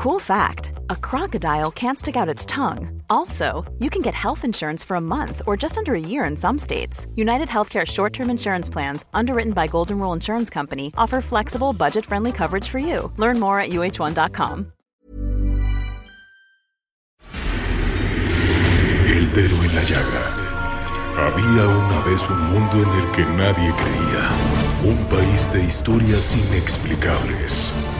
Cool fact a crocodile can't stick out its tongue. Also, you can get health insurance for a month or just under a year in some states. United Healthcare short term insurance plans, underwritten by Golden Rule Insurance Company, offer flexible, budget friendly coverage for you. Learn more at uh1.com. El dedo en la llaga. Había una vez un mundo en el que nadie creía. Un país de historias inexplicables.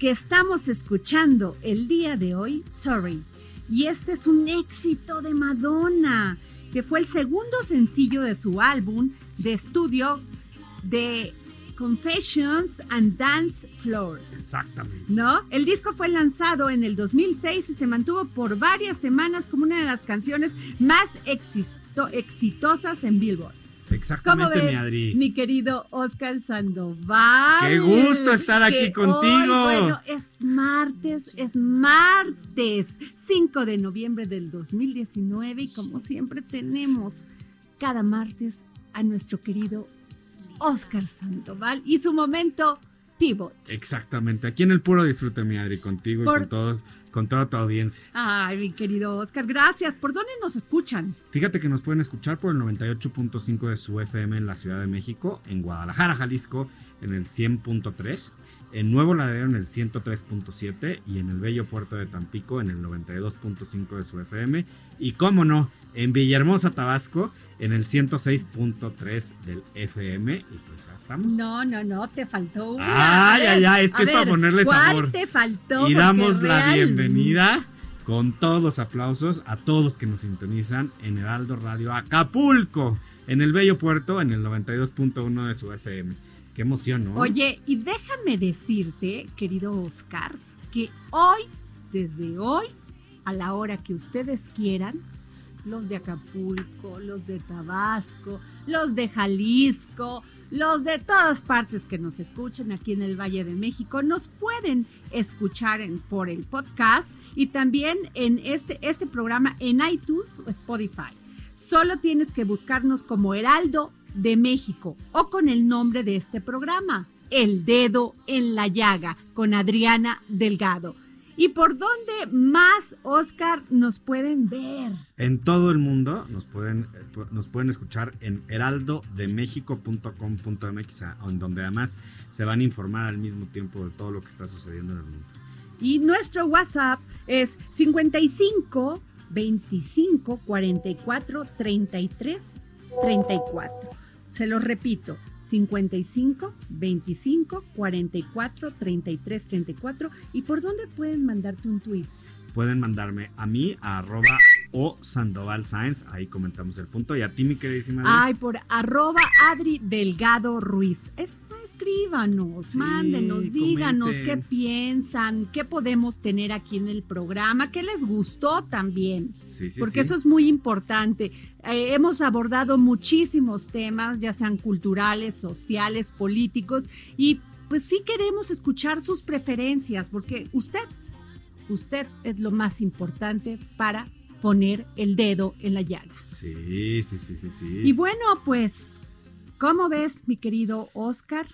Que estamos escuchando el día de hoy, Sorry. Y este es un éxito de Madonna, que fue el segundo sencillo de su álbum de estudio de Confessions and Dance Floor. Exactamente. ¿No? El disco fue lanzado en el 2006 y se mantuvo por varias semanas como una de las canciones más exito- exitosas en Billboard. ¿Cómo Exactamente, ves, mi Adri. mi querido Oscar Sandoval? Qué gusto estar aquí contigo. hoy, bueno, es martes, es martes, 5 de noviembre del 2019 y como siempre tenemos cada martes a nuestro querido Oscar Sandoval y su momento pivot. Exactamente. Aquí en el puro disfrute, mi Adri, contigo Por- y con todos, con toda tu audiencia. Ay, mi querido Oscar, gracias. ¿Por dónde nos escuchan? Fíjate que nos pueden escuchar por el 98.5 de su FM en la Ciudad de México, en Guadalajara, Jalisco, en el 100.3, en Nuevo Laredo en el 103.7 y en el bello puerto de Tampico en el 92.5 de su FM. Y cómo no, en Villahermosa, Tabasco, en el 106.3 del FM. Y pues ya estamos. No, no, no, te faltó una. Ay, ay, ay, es que a es para ponerle ¿cuál sabor. te faltó? Y damos la real- bienvenida con todos los aplausos a todos los que nos sintonizan en Heraldo Radio Acapulco, en el bello puerto, en el 92.1 de su FM. Qué emoción, ¿no? Oye, y déjame decirte, querido Oscar, que hoy, desde hoy, a la hora que ustedes quieran, los de Acapulco, los de Tabasco, los de Jalisco, los de todas partes que nos escuchan aquí en el Valle de México, nos pueden escuchar en, por el podcast y también en este, este programa en iTunes o Spotify. Solo tienes que buscarnos como Heraldo de México o con el nombre de este programa, El Dedo en la Llaga, con Adriana Delgado. ¿Y por dónde más, Oscar, nos pueden ver? En todo el mundo nos pueden, pu- nos pueden escuchar en heraldodemexico.com.mx, en donde además se van a informar al mismo tiempo de todo lo que está sucediendo en el mundo. Y nuestro WhatsApp es 55 25 44 33 34. Se lo repito, 55 25 44 33 34 y por dónde pueden mandarte un tweet. Pueden mandarme a mí a arroba o Sandoval Science, ahí comentamos el punto. Y a ti, mi queridísima. Ay, por arroba Adri Delgado Ruiz. Es, escríbanos, mándenos, díganos qué piensan, qué podemos tener aquí en el programa, qué les gustó también. Sí, sí, porque eso es muy importante. Eh, hemos abordado muchísimos temas, ya sean culturales, sociales, políticos, y pues sí queremos escuchar sus preferencias, porque usted usted es lo más importante para poner el dedo en la llaga. Sí, sí, sí, sí, sí. Y bueno, pues, ¿cómo ves, mi querido Oscar?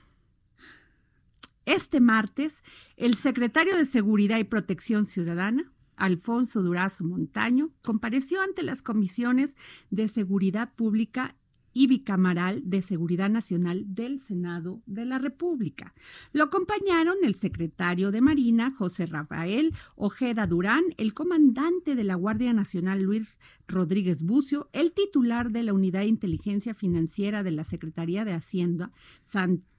Este martes, el secretario de Seguridad y Protección Ciudadana, Alfonso Durazo Montaño, compareció ante las comisiones de Seguridad Pública y bicamaral de Seguridad Nacional del Senado de la República. Lo acompañaron el secretario de Marina, José Rafael Ojeda Durán, el comandante de la Guardia Nacional, Luis Rodríguez Bucio, el titular de la Unidad de Inteligencia Financiera de la Secretaría de Hacienda, Santiago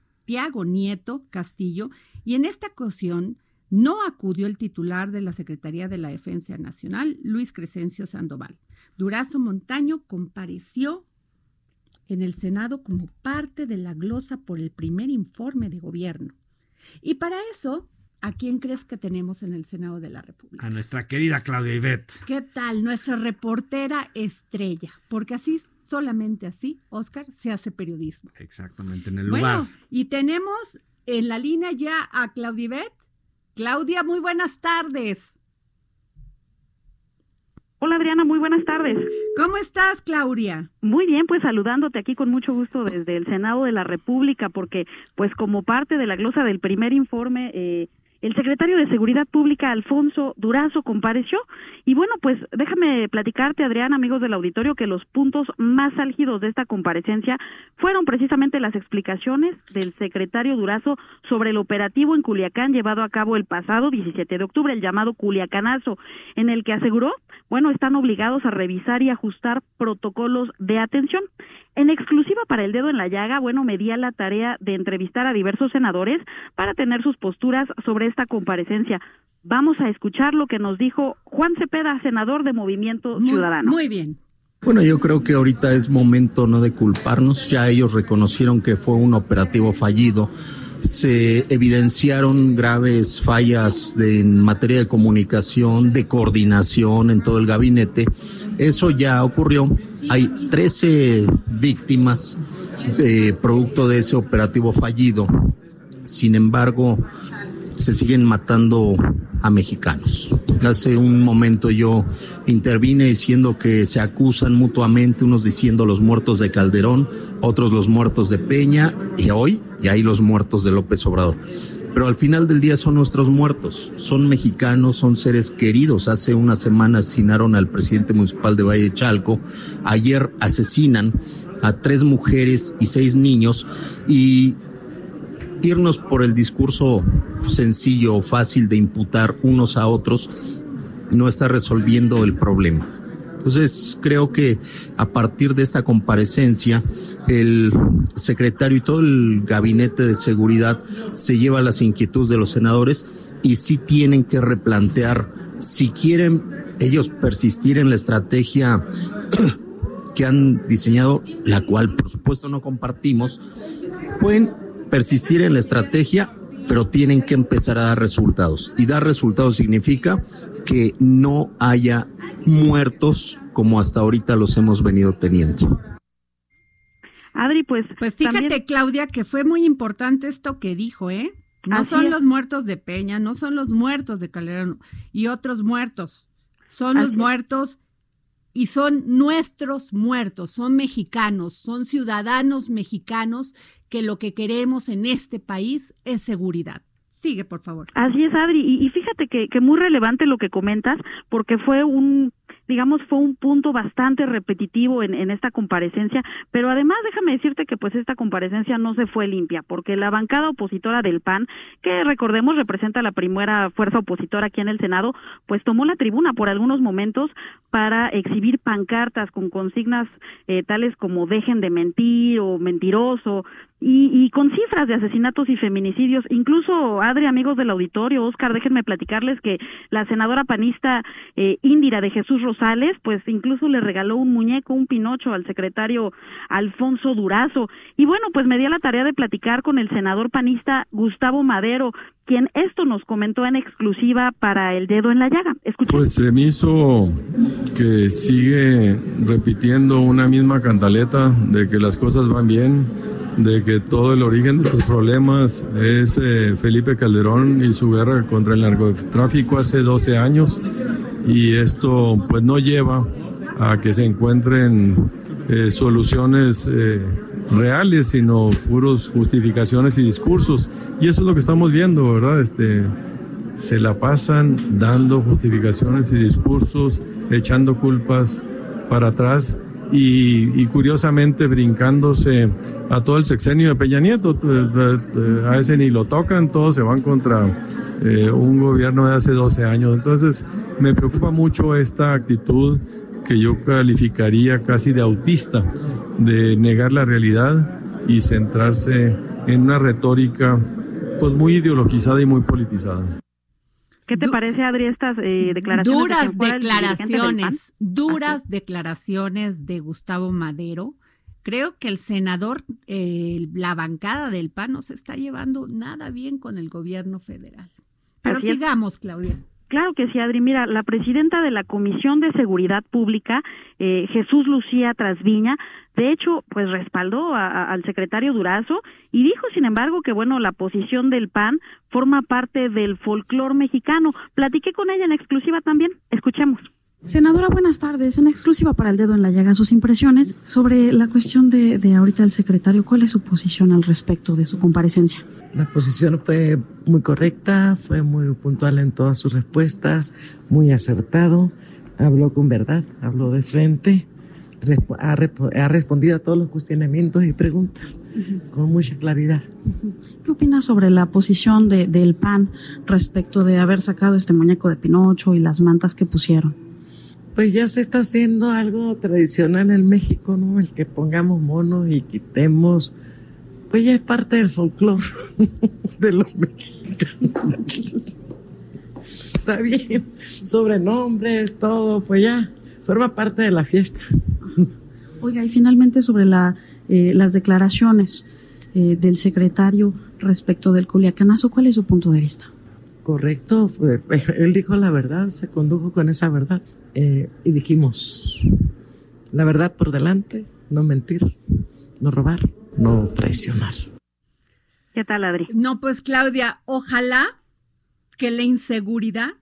Nieto Castillo, y en esta ocasión no acudió el titular de la Secretaría de la Defensa Nacional, Luis Crescencio Sandoval. Durazo Montaño compareció en el Senado como parte de la glosa por el primer informe de gobierno. Y para eso, ¿a quién crees que tenemos en el Senado de la República? A nuestra querida Claudia Ivette. ¿Qué tal? Nuestra reportera estrella, porque así, solamente así, Oscar, se hace periodismo. Exactamente, en el lugar. Bueno, y tenemos en la línea ya a Claudia Ivette. Claudia, muy buenas tardes. Hola Adriana, muy buenas tardes. ¿Cómo estás, Claudia? Muy bien, pues saludándote aquí con mucho gusto desde el Senado de la República, porque pues como parte de la glosa del primer informe eh, el secretario de Seguridad Pública, Alfonso Durazo, compareció. Y bueno, pues déjame platicarte, Adrián, amigos del auditorio, que los puntos más álgidos de esta comparecencia fueron precisamente las explicaciones del secretario Durazo sobre el operativo en Culiacán llevado a cabo el pasado 17 de octubre, el llamado Culiacanazo, en el que aseguró, bueno, están obligados a revisar y ajustar protocolos de atención. En exclusiva para el dedo en la llaga, bueno, me di a la tarea de entrevistar a diversos senadores para tener sus posturas sobre esta comparecencia. Vamos a escuchar lo que nos dijo Juan Cepeda, senador de Movimiento Ciudadano. Muy bien. Bueno, yo creo que ahorita es momento no de culparnos, ya ellos reconocieron que fue un operativo fallido, se evidenciaron graves fallas de, en materia de comunicación, de coordinación en todo el gabinete, eso ya ocurrió, hay 13 víctimas de producto de ese operativo fallido, sin embargo, se siguen matando a mexicanos. Hace un momento yo intervine diciendo que se acusan mutuamente, unos diciendo los muertos de Calderón, otros los muertos de Peña, y hoy, y ahí los muertos de López Obrador. Pero al final del día son nuestros muertos, son mexicanos, son seres queridos. Hace una semana asesinaron al presidente municipal de Valle Chalco, ayer asesinan a tres mujeres y seis niños y irnos por el discurso sencillo o fácil de imputar unos a otros no está resolviendo el problema. Entonces, creo que a partir de esta comparecencia, el secretario y todo el gabinete de seguridad se lleva las inquietudes de los senadores y sí tienen que replantear si quieren ellos persistir en la estrategia que han diseñado, la cual por supuesto no compartimos, pueden persistir en la estrategia, pero tienen que empezar a dar resultados. Y dar resultados significa que no haya muertos como hasta ahorita los hemos venido teniendo. Adri, pues. Pues fíjate, Claudia, que fue muy importante esto que dijo, ¿eh? No son los muertos de Peña, no son los muertos de Calderón y otros muertos. Son los muertos y son nuestros muertos, son mexicanos, son ciudadanos mexicanos que lo que queremos en este país es seguridad. Sigue, por favor. Así es, Adri. Y, fíjate que, que muy relevante lo que comentas, porque fue un digamos, fue un punto bastante repetitivo en, en, esta comparecencia, pero además déjame decirte que pues esta comparecencia no se fue limpia, porque la bancada opositora del PAN, que recordemos representa la primera fuerza opositora aquí en el Senado, pues tomó la tribuna por algunos momentos para exhibir pancartas con consignas eh, tales como dejen de mentir o mentiroso, y, con cifras de asesinatos y feminicidios. Incluso, Adri, amigos del auditorio, Oscar, déjenme platicarles que la senadora panista eh, Índira de Jesús Rosales, pues incluso le regaló un muñeco, un pinocho al secretario Alfonso Durazo. Y bueno, pues me dio la tarea de platicar con el senador panista Gustavo Madero, quien esto nos comentó en exclusiva para El Dedo en la Llaga. Escuchen. Pues se me hizo que sigue repitiendo una misma cantaleta de que las cosas van bien de que todo el origen de los problemas es eh, Felipe Calderón y su guerra contra el narcotráfico hace 12 años y esto pues no lleva a que se encuentren eh, soluciones eh, reales, sino puros justificaciones y discursos. Y eso es lo que estamos viendo, ¿verdad? Este, se la pasan dando justificaciones y discursos, echando culpas para atrás y, curiosamente brincándose a todo el sexenio de Peña Nieto. A ese ni lo tocan, todos se van contra eh, un gobierno de hace 12 años. Entonces me preocupa mucho esta actitud que yo calificaría casi de autista, de negar la realidad y centrarse en una retórica pues muy ideologizada y muy politizada. ¿Qué te parece, Adri, estas eh, declaraciones? Duras declaraciones, duras declaraciones de Gustavo Madero. Creo que el senador, eh, la bancada del PAN no se está llevando nada bien con el gobierno federal. Pero sigamos, Claudia. Claro que sí, Adri. Mira, la presidenta de la Comisión de Seguridad Pública, eh, Jesús Lucía Trasviña, de hecho, pues respaldó al secretario Durazo y dijo, sin embargo, que bueno, la posición del PAN forma parte del folclor mexicano. Platiqué con ella en exclusiva también. Escuchemos. Senadora, buenas tardes. En exclusiva para el dedo en la llaga, sus impresiones sobre la cuestión de, de ahorita el secretario. ¿Cuál es su posición al respecto de su comparecencia? La posición fue muy correcta, fue muy puntual en todas sus respuestas, muy acertado, habló con verdad, habló de frente, ha, respondido a todos los cuestionamientos y preguntas con mucha claridad. ¿Qué opina sobre la posición de, del PAN respecto de haber sacado este muñeco de Pinocho y las mantas que pusieron? Pues ya se está haciendo algo tradicional en México, ¿no? El que pongamos monos y quitemos, pues ya es parte del folclore de los mexicanos. está bien, sobrenombres, todo, pues ya forma parte de la fiesta. Oiga, y finalmente sobre la, eh, las declaraciones eh, del secretario respecto del Culiacanazo, ¿cuál es su punto de vista? Correcto, él dijo la verdad, se condujo con esa verdad. Eh, y dijimos, la verdad por delante, no mentir, no robar, no traicionar. ¿Qué tal, Adri? No, pues Claudia, ojalá que la inseguridad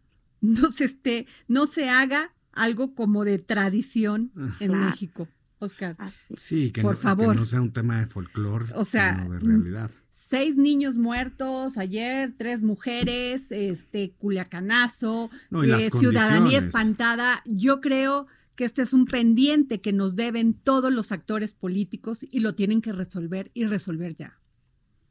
no se esté, no se haga algo como de tradición en México. Oscar. Sí, que, por favor. que no sea un tema de folclore, o sea, sino de realidad seis niños muertos ayer, tres mujeres, este culiacanazo, eh, ciudadanía espantada. Yo creo que este es un pendiente que nos deben todos los actores políticos y lo tienen que resolver y resolver ya.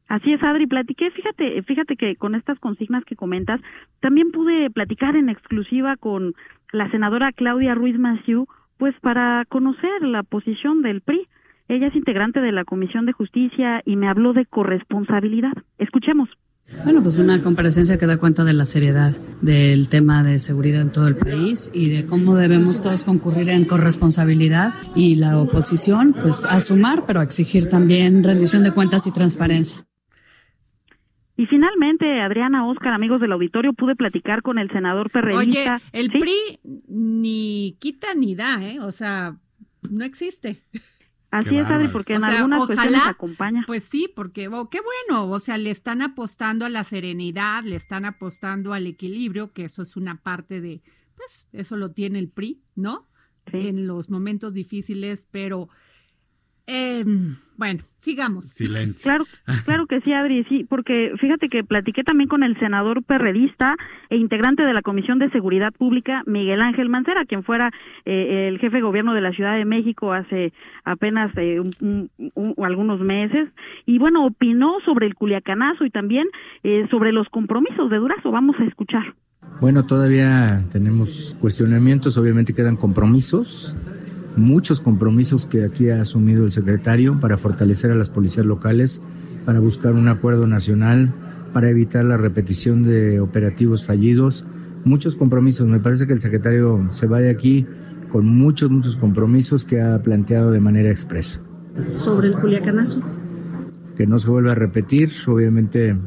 Así es, Adri, platiqué, fíjate, fíjate que con estas consignas que comentas, también pude platicar en exclusiva con la senadora Claudia Ruiz Maciú, pues para conocer la posición del PRI. Ella es integrante de la Comisión de Justicia y me habló de corresponsabilidad. Escuchemos. Bueno, pues una comparecencia que da cuenta de la seriedad del tema de seguridad en todo el país y de cómo debemos todos concurrir en corresponsabilidad y la oposición, pues a sumar, pero a exigir también rendición de cuentas y transparencia. Y finalmente, Adriana Oscar, amigos del auditorio, pude platicar con el senador perredista. Oye, el PRI ni quita ni da, ¿eh? O sea, no existe. Así es, Adri, porque en algunas cuestiones acompaña. Pues sí, porque oh, qué bueno, o sea, le están apostando a la serenidad, le están apostando al equilibrio, que eso es una parte de, pues eso lo tiene el PRI, ¿no? En los momentos difíciles, pero eh, bueno, sigamos. Silencio. Claro, claro que sí, Adri, sí, porque fíjate que platiqué también con el senador perredista e integrante de la Comisión de Seguridad Pública, Miguel Ángel Mancera, quien fuera eh, el jefe de gobierno de la Ciudad de México hace apenas eh, algunos meses, y bueno, opinó sobre el culiacanazo y también eh, sobre los compromisos de Durazo. Vamos a escuchar. Bueno, todavía tenemos cuestionamientos, obviamente quedan compromisos muchos compromisos que aquí ha asumido el secretario para fortalecer a las policías locales, para buscar un acuerdo nacional, para evitar la repetición de operativos fallidos. Muchos compromisos. Me parece que el secretario se va de aquí con muchos, muchos compromisos que ha planteado de manera expresa. Sobre el Culiacanazo. Que no se vuelva a repetir, obviamente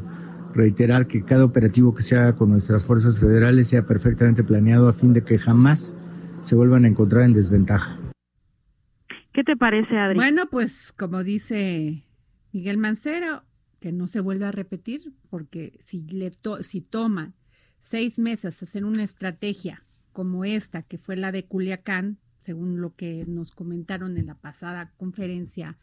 reiterar que cada operativo que se haga con nuestras fuerzas federales sea perfectamente planeado a fin de que jamás se vuelvan a encontrar en desventaja. ¿Qué te parece, Adri? Bueno, pues como dice Miguel Mancero, que no se vuelva a repetir, porque si, le si toman seis meses hacer una estrategia como esta, que fue la de Culiacán, según lo que nos comentaron en la pasada conferencia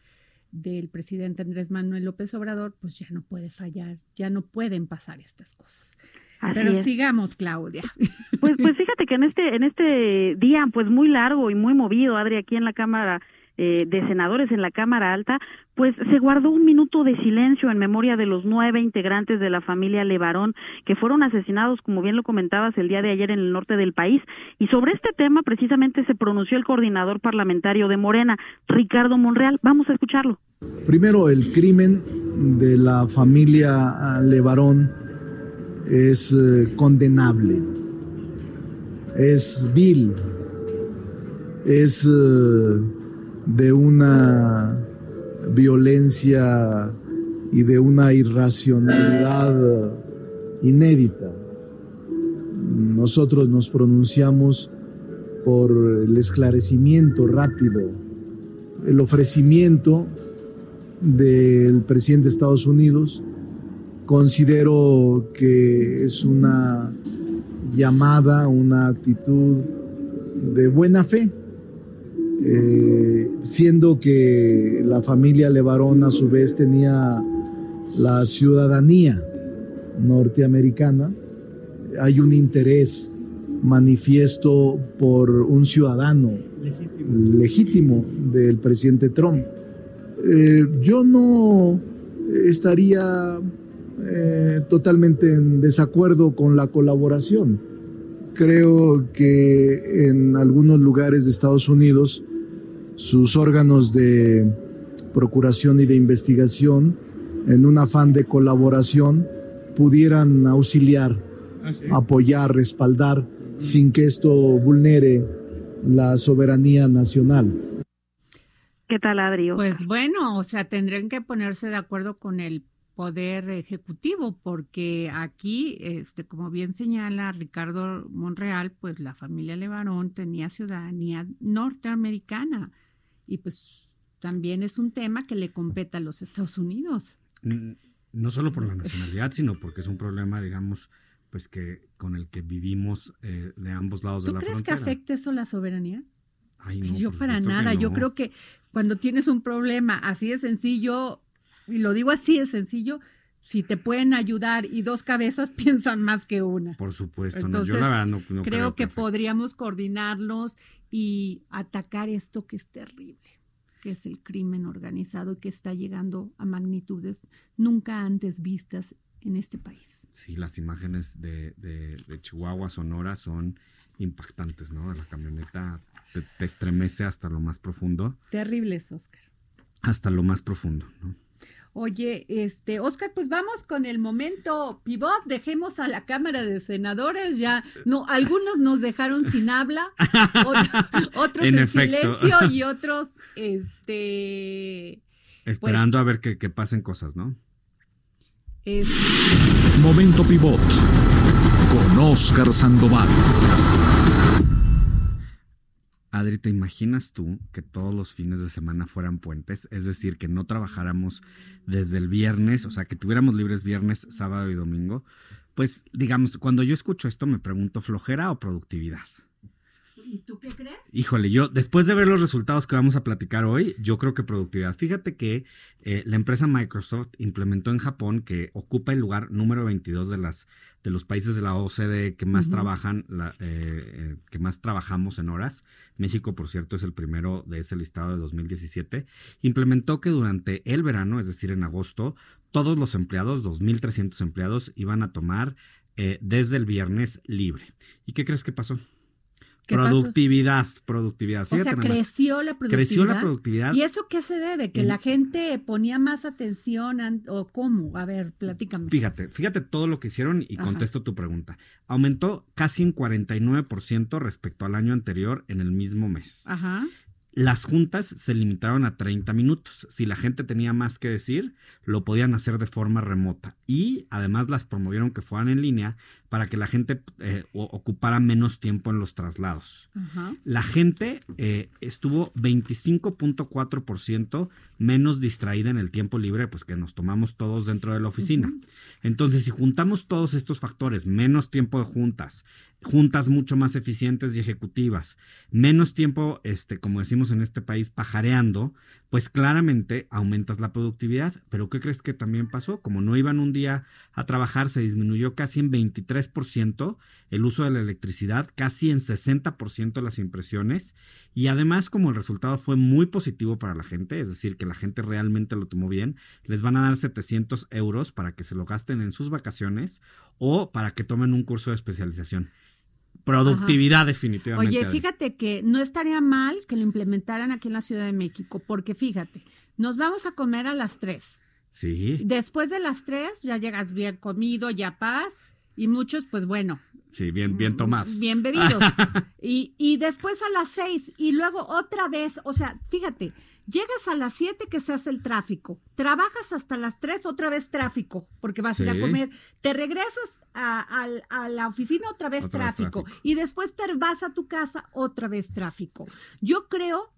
del presidente Andrés Manuel López Obrador, pues ya no puede fallar, ya no pueden pasar estas cosas. Pero sigamos, Claudia. Pues, pues fíjate que en este, en este día, pues muy largo y muy movido, Adri, aquí en la Cámara eh, de senadores en la Cámara Alta, pues se guardó un minuto de silencio en memoria de los nueve integrantes de la familia Levarón que fueron asesinados, como bien lo comentabas, el día de ayer en el norte del país. Y sobre este tema precisamente se pronunció el coordinador parlamentario de Morena, Ricardo Monreal. Vamos a escucharlo. Primero, el crimen de la familia Levarón es eh, condenable, es vil, es... Eh, de una violencia y de una irracionalidad inédita. Nosotros nos pronunciamos por el esclarecimiento rápido, el ofrecimiento del presidente de Estados Unidos. Considero que es una llamada, una actitud de buena fe eh, siendo que la familia Levarón a su vez tenía la ciudadanía norteamericana, hay un interés manifiesto por un ciudadano legítimo, del presidente Trump. Eh, yo no estaría eh, totalmente en desacuerdo con la colaboración. Creo que en algunos lugares de Estados Unidos sus órganos de procuración y de investigación, en un afán de colaboración, pudieran auxiliar, ah, apoyar, respaldar, sin que esto vulnere la soberanía nacional. ¿Qué tal, Adrio? Pues bueno, o sea, tendrían que ponerse de acuerdo con el poder ejecutivo, porque aquí, este, como bien señala Ricardo Monreal, pues la familia Levarón tenía ciudadanía norteamericana y pues también es un tema que le compete a los Estados Unidos. No solo por la nacionalidad, sino porque es un problema, digamos, pues que con el que vivimos eh, de ambos lados de la frontera. ¿Tú crees que afecte eso la soberanía? Ay, no, yo para nada, yo creo que cuando tienes un problema así de sencillo, y lo digo así de sencillo, si te pueden ayudar y dos cabezas piensan más que una. Por supuesto, Entonces, yo la verdad no, creo, creo que, podríamos coordinarlos y atacar esto que es terrible, que es el crimen organizado y que está llegando a magnitudes nunca antes vistas en este país. Sí, las imágenes de, de, Chihuahua, Sonora son impactantes, ¿no? La camioneta te, te estremece hasta lo más profundo. Terribles, Oscar. Hasta lo más profundo, ¿no? Oye, este, Oscar, pues vamos con el momento pivot, dejemos a la Cámara de Senadores, ya, no, algunos nos dejaron sin habla, otros en, silencio y otros, este... Esperando pues a ver que, que, pasen cosas, ¿no? Momento pivot con Oscar Sandoval. Adri, ¿te imaginas tú que todos los fines de semana fueran puentes? Es decir, que no trabajáramos desde el viernes, o sea, que tuviéramos libres viernes, sábado y domingo. Pues digamos, cuando yo escucho esto me pregunto, ¿flojera o productividad? ¿Y tú qué crees? Híjole, yo después de ver los resultados que vamos a platicar hoy, yo creo que productividad. Fíjate que eh, la empresa Microsoft implementó en Japón que ocupa el lugar número 22 de las de los países de la OCDE que más trabajan, la, eh, eh, que más trabajamos en horas. México, por cierto, es el primero de ese listado de 2017. Implementó que durante el verano, es decir, en agosto, todos los empleados, 2.300 empleados, iban a tomar desde el viernes libre. ¿Y qué crees que pasó? Productividad, productividad. o sea, creció la productividad. Creció la productividad. ¿Y eso qué se debe? ¿Que la gente ponía más atención o cómo? A ver, platícame. Fíjate, fíjate todo lo que hicieron y contesto tu pregunta. Aumentó casi un 49% respecto al año anterior en el mismo mes. Ajá. Las juntas se limitaron a 30 minutos. Si la gente tenía más que decir, lo podían hacer de forma remota. Y además las promovieron que fueran en línea para que la gente eh, ocupara menos tiempo en los traslados. La gente eh, estuvo 25.4% menos distraída en el tiempo libre, pues que nos tomamos todos dentro de la oficina. Entonces, si juntamos todos estos factores, menos tiempo de juntas, juntas mucho más eficientes y ejecutivas, menos tiempo, este, como decimos en este país, pajareando, pues claramente aumentas la productividad. Pero ¿qué crees que también pasó? Como no iban un día a trabajar, se disminuyó casi en 23% el uso de la electricidad, casi en 60% las impresiones. Y además, como el resultado fue muy positivo para la gente, es decir, que la gente realmente lo tomó bien, les van a dar 700 euros para que se lo gasten en sus vacaciones o para que tomen un curso de especialización. Productividad definitivamente. Oye, fíjate que no estaría mal que lo implementaran aquí en la Ciudad de México, porque fíjate, nos vamos a comer a las 3. Sí. Después de las 3 ya llegas bien comido, ya paz, y muchos, pues bueno. Sí, bien, bien tomados. Bien bebidos. y, y después a las 6 y luego otra vez, o sea, fíjate, Llegas a las 7 que se hace el tráfico, trabajas hasta las 3, otra vez tráfico, porque vas a ir a comer, te regresas a, la oficina, otra vez, tráfico, y después te vas a tu casa, otra vez tráfico. Yo creo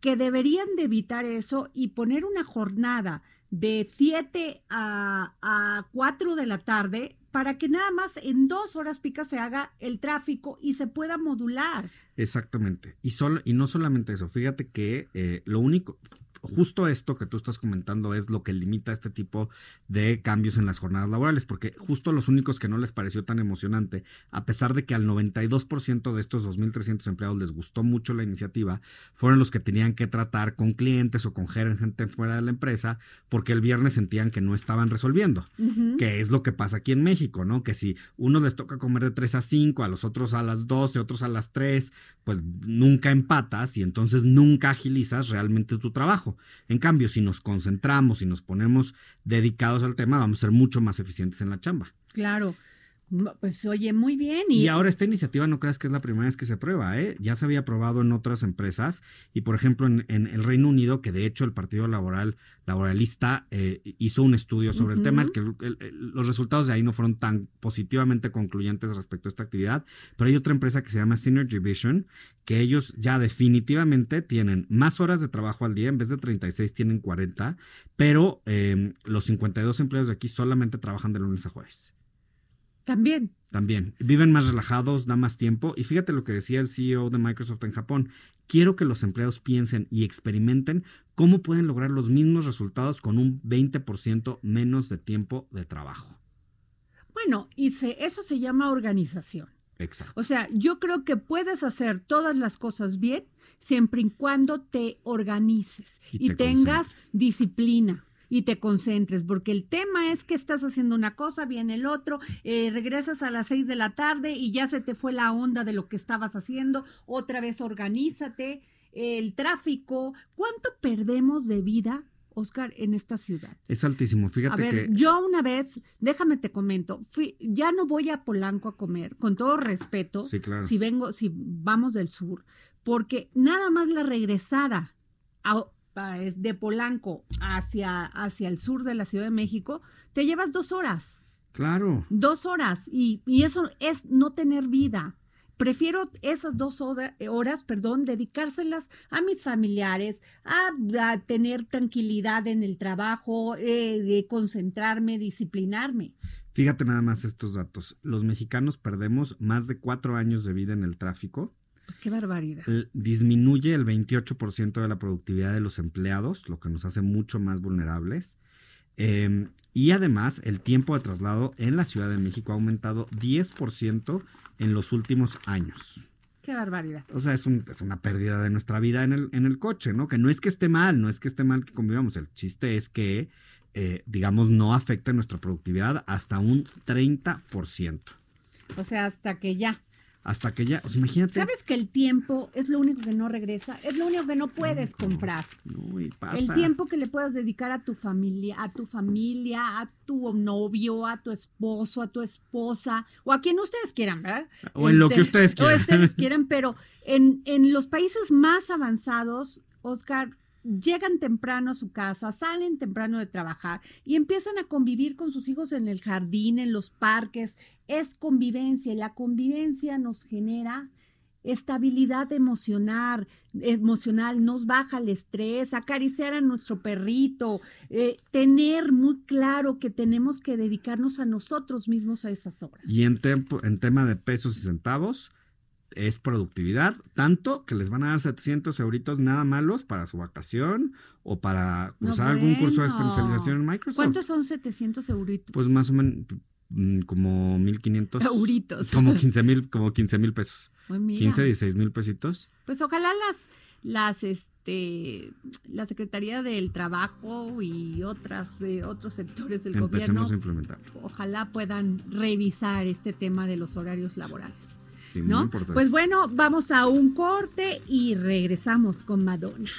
que deberían de evitar eso y poner una jornada de 7 a, a 4 de la tarde para que nada más en dos horas picas se haga el tráfico y se pueda modular. Exactamente. Y, solo, y no solamente eso, fíjate que eh, lo único, justo esto que tú estás comentando es lo que limita este tipo de cambios en las jornadas laborales, porque justo los únicos que no les pareció tan emocionante, a pesar de que al 92% de estos 2.300 empleados les gustó mucho la iniciativa, fueron los que tenían que tratar con clientes o con gente fuera de la empresa, porque el viernes sentían que no estaban resolviendo, que es lo que pasa aquí en México, ¿no? Que si unos les toca comer de 3 a 5, a los otros a las 12, otros a las 3, pues nunca empatas y entonces nunca agilizas realmente tu trabajo. En cambio, si nos concentramos y nos ponemos dedicados al tema, vamos a ser mucho más eficientes en la chamba. Claro. Pues oye, muy bien. Y... ahora esta iniciativa no creas que es la primera vez que se prueba, ¿eh? Ya se había probado en otras empresas y por ejemplo en, el Reino Unido, que de hecho el Partido Laboral Laboralista eh, hizo un estudio sobre el tema, que los resultados de ahí no fueron tan positivamente concluyentes respecto a esta actividad, pero hay otra empresa que se llama Synergy Vision, que ellos ya definitivamente tienen más horas de trabajo al día, en vez de 36 tienen 40, pero eh, los 52 empleados de aquí solamente trabajan de lunes a jueves. También. También. Viven más relajados, da más tiempo. Y fíjate lo que decía el CEO de Microsoft en Japón. Quiero que los empleados piensen y experimenten cómo pueden lograr los mismos resultados con un 20% menos de tiempo de trabajo. Bueno, y eso se llama organización. Exacto. O sea, yo creo que puedes hacer todas las cosas bien siempre y cuando te organices y, tengas disciplina y te concentres, porque el tema es que estás haciendo una cosa, viene el otro, eh, regresas a las seis de la tarde y ya se te fue la onda de lo que estabas haciendo, otra vez organízate, el tráfico, ¿cuánto perdemos de vida Oscar, en esta ciudad. Es altísimo, fíjate a ver, que... Yo una vez, déjame te comento, fui, ya no voy a Polanco a comer, con todo respeto, sí, claro. si vengo, si vamos del sur, porque nada más la regresada a, de Polanco hacia, hacia el sur de la Ciudad de México, te llevas dos horas. Claro. Dos horas. Y, eso es no tener vida. Prefiero esas dos horas, perdón, dedicárselas a mis familiares, a, tener tranquilidad en el trabajo, eh, de concentrarme, disciplinarme. Fíjate nada más estos datos. Los mexicanos perdemos más de cuatro años de vida en el tráfico Qué barbaridad. Disminuye el 28% de la productividad de los empleados, lo que nos hace mucho más vulnerables. Em, y además, el tiempo de traslado en la Ciudad de México ha aumentado 10% en los últimos años. Qué barbaridad. O sea, es, una pérdida de nuestra vida en el, en el coche, ¿no? Que no es que esté mal, no es que esté mal que convivamos. El chiste es que, eh, digamos, no afecta nuestra productividad hasta un 30%. O sea, hasta que ya hasta que ya, pues imagínate. ¿Sabes que el tiempo es lo único que no regresa? Es lo único que no puedes comprar. No, y pasa. El tiempo que le puedas dedicar a tu familia, a tu familia, a tu novio, a tu esposo, a tu esposa, o a quien ustedes quieran, ¿verdad? O en lo que Este, ustedes quieran. O ustedes quieran, pero en, en los países más avanzados, Oscar, llegan temprano a su casa, salen temprano de trabajar y empiezan a convivir con sus hijos en el jardín, en los parques. Es convivencia y la convivencia nos genera estabilidad emocional, emocional, nos baja el estrés, acariciar a nuestro perrito, eh, tener muy claro que tenemos que dedicarnos a nosotros mismos a esas horas. Y en, tema de pesos y centavos, es productividad, tanto que les van a dar 700 euritos nada malos para su vacación o para No, cursar algún curso de especialización en Microsoft. ¿Cuántos son 700 euritos? Pues más o menos mm, como 1500. Euritos. Como 15 mil, como 15 mil pesos. Pues mira. 15, 16 mil pesitos. Pues ojalá las, las, este, la Secretaría del Trabajo y otras, eh, otros sectores del Empecemos a gobierno, implementarlo. ojalá puedan revisar este tema de los horarios laborales. Sí, muy ¿no? importante. Pues bueno, vamos a un corte y regresamos con Madonna.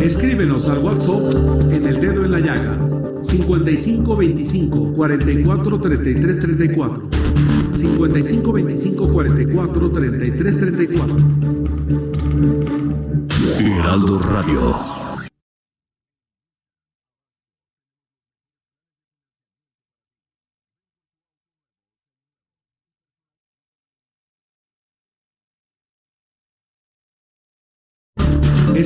Escríbenos al WhatsApp en el dedo en la llaga 55 25 44 33 34 55 25 44 33 34 Heraldo Radio.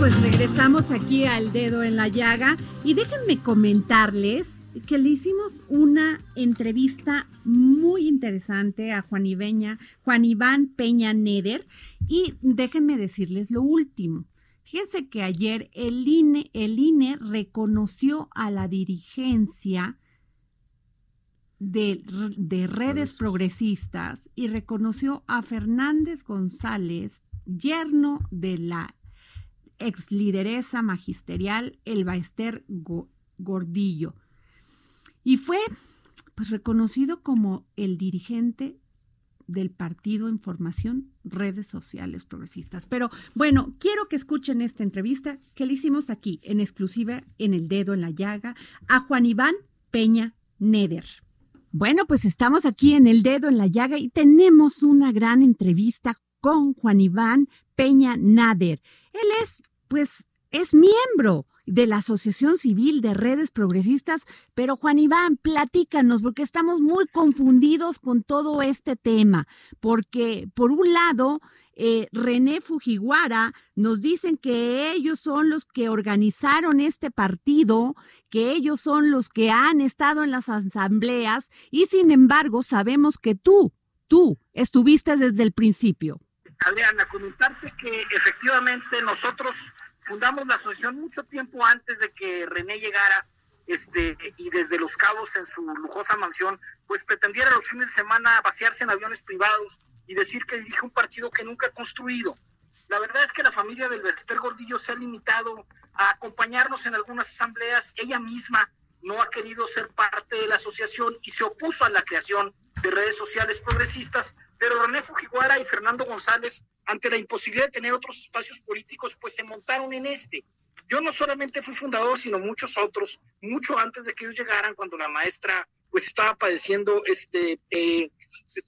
pues regresamos aquí al dedo en la llaga. Y déjenme comentarles que le hicimos una entrevista muy interesante a Juan, Ibeña, Juan Iván Peña Neder. Y déjenme decirles lo último. Fíjense que ayer el INE, el INE reconoció a la dirigencia de, de redes progresistas y reconoció a Fernández González, yerno de la ex lideresa magisterial Elba Ester Go- Gordillo. Y fue pues, reconocido como el dirigente del partido en formación redes sociales progresistas. Pero bueno, quiero que escuchen esta entrevista que le hicimos aquí en exclusiva en el dedo en la llaga a Juan Iván Peña Neder. Bueno, pues estamos aquí en el dedo en la llaga y tenemos una gran entrevista con Juan Iván Peña Nader. Él es, pues, es miembro de la Asociación Civil de Redes Progresistas, pero Juan Iván, platícanos, porque estamos muy confundidos con todo este tema, porque por un lado, eh, René Fujiwara nos dicen que ellos son los que organizaron este partido, que ellos son los que han estado en las asambleas y sin embargo sabemos que tú, tú estuviste desde el principio. Adriana, comentarte que efectivamente nosotros fundamos la asociación mucho tiempo antes de que René llegara este, y desde Los Cabos en su lujosa mansión, pues pretendiera los fines de semana vaciarse en aviones privados y decir que dirige un partido que nunca ha construido. La verdad es que la familia del Bester Gordillo se ha limitado a acompañarnos en algunas asambleas. Ella misma no ha querido ser parte de la asociación y se opuso a la creación de redes sociales progresistas, pero René Fujiwara y Fernando González, ante la imposibilidad de tener otros espacios políticos, pues se montaron en este. Yo no solamente fui fundador, sino muchos otros, mucho antes de que ellos llegaran, cuando la maestra pues estaba padeciendo este eh,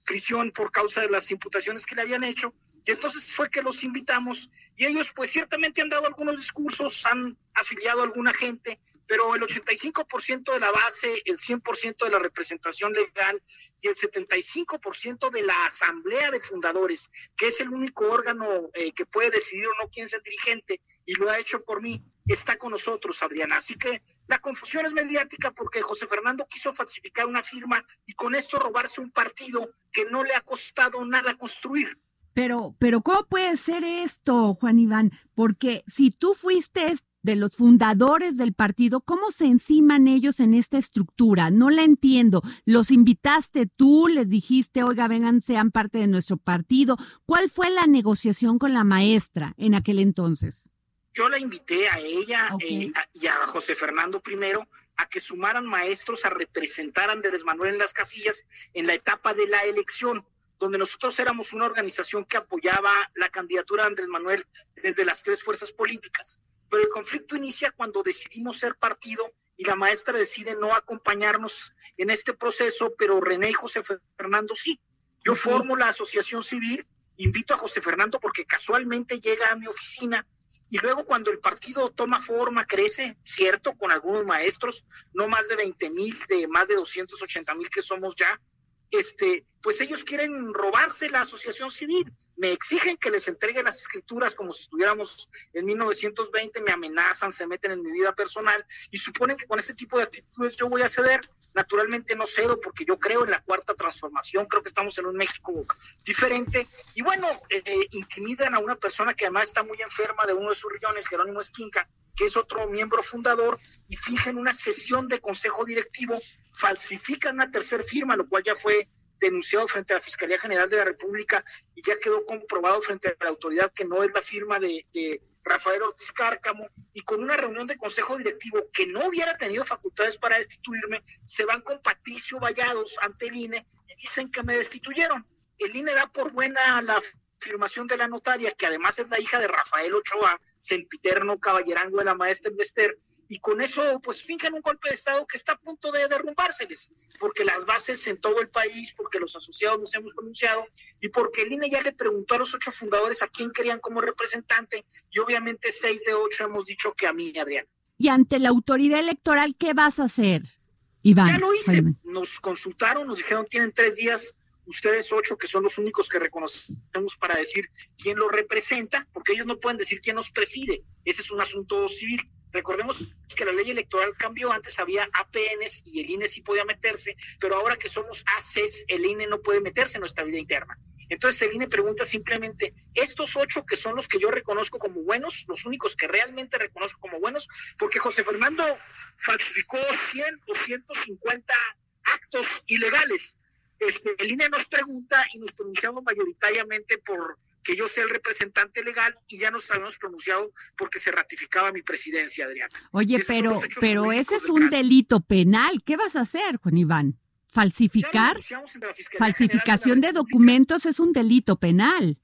prisión por causa de las imputaciones que le habían hecho. Y entonces fue que los invitamos y ellos pues ciertamente han dado algunos discursos, han afiliado a alguna gente, pero el 85% de la base, el 100% de la representación legal y el 75% de la asamblea de fundadores, que es el único órgano eh, que puede decidir o no quién es el dirigente, y lo ha hecho por mí, está con nosotros, Adriana. Así que la confusión es mediática porque José Fernando quiso falsificar una firma y con esto robarse un partido que no le ha costado nada construir. Pero, pero ¿cómo puede ser esto, Juan Iván? Porque si tú fuiste de los fundadores del partido, ¿cómo se enciman ellos en esta estructura? No la entiendo. ¿Los invitaste tú? ¿Les dijiste, oiga, vengan, sean parte de nuestro partido? ¿Cuál fue la negociación con la maestra en aquel entonces? Yo la invité a ella eh, y a José Fernando primero a que sumaran maestros a representar a Andrés Manuel en las casillas en la etapa de la elección donde nosotros éramos una organización que apoyaba la candidatura de Andrés Manuel desde las tres fuerzas políticas. Pero el conflicto inicia cuando decidimos ser partido y la maestra decide no acompañarnos en este proceso, pero René y José Fernando sí. Yo formo la asociación civil, invito a José Fernando porque casualmente llega a mi oficina y luego cuando el partido toma forma, crece, cierto, con algunos maestros, no más de 20 mil, de más de 280 mil que somos ya, este, pues ellos quieren robarse la asociación civil. Me exigen que les entregue las escrituras como si estuviéramos en 1920, me amenazan, se meten en mi vida personal y suponen que con este tipo de actitudes yo voy a ceder. Naturalmente no cedo porque yo creo en la cuarta transformación, creo que estamos en un México diferente. Y bueno, eh, eh, intimidan a una persona que además está muy enferma de uno de sus riñones, Jerónimo Esquinca, que es otro miembro fundador, y fingen una sesión de consejo directivo, falsifican una tercera firma, lo cual ya fue denunciado frente a la Fiscalía General de la República y ya quedó comprobado frente a la autoridad que no es la firma de, Rafael Ortiz Cárcamo, y con una reunión de consejo directivo que no hubiera tenido facultades para destituirme, se van con Patricio Vallados ante el INE y dicen que me destituyeron. El INE da por buena la afirmación de la notaria, que además es la hija de Rafael Ochoa, sempiterno caballerango de la maestra Invester, y con eso pues finjan un golpe de Estado que está a punto de derrumbárseles, porque las bases en todo el país, porque los asociados nos hemos pronunciado y porque el INE ya le preguntó a los ocho fundadores a quién querían como representante y obviamente seis de ocho hemos dicho que a mí, Adrián. Y ante la autoridad electoral, ¿qué vas a hacer, Iván? Ya lo hice, nos consultaron, nos dijeron tienen tres días ustedes ocho, que son los únicos que reconocemos para decir quién lo representa, porque ellos no pueden decir quién nos preside. Ese es un asunto civil. Recordemos que la ley electoral cambió, antes había APNs y el INE sí podía meterse, pero ahora que somos ACs, el INE no puede meterse en nuestra vida interna. Entonces el INE pregunta simplemente, estos ocho que son los que yo reconozco como buenos, los únicos que realmente reconozco como buenos, porque José Fernando falsificó 100 o 150 actos ilegales este, el INE nos pregunta y nos pronunciamos mayoritariamente por que yo sea el representante legal y ya nos habíamos pronunciado porque se ratificaba mi presidencia, Adriana. Oye, pero, pero ese es un delito penal. ¿Qué vas a hacer, Juan Iván? ¿Falsificar? Falsificación de, de documentos es un delito penal.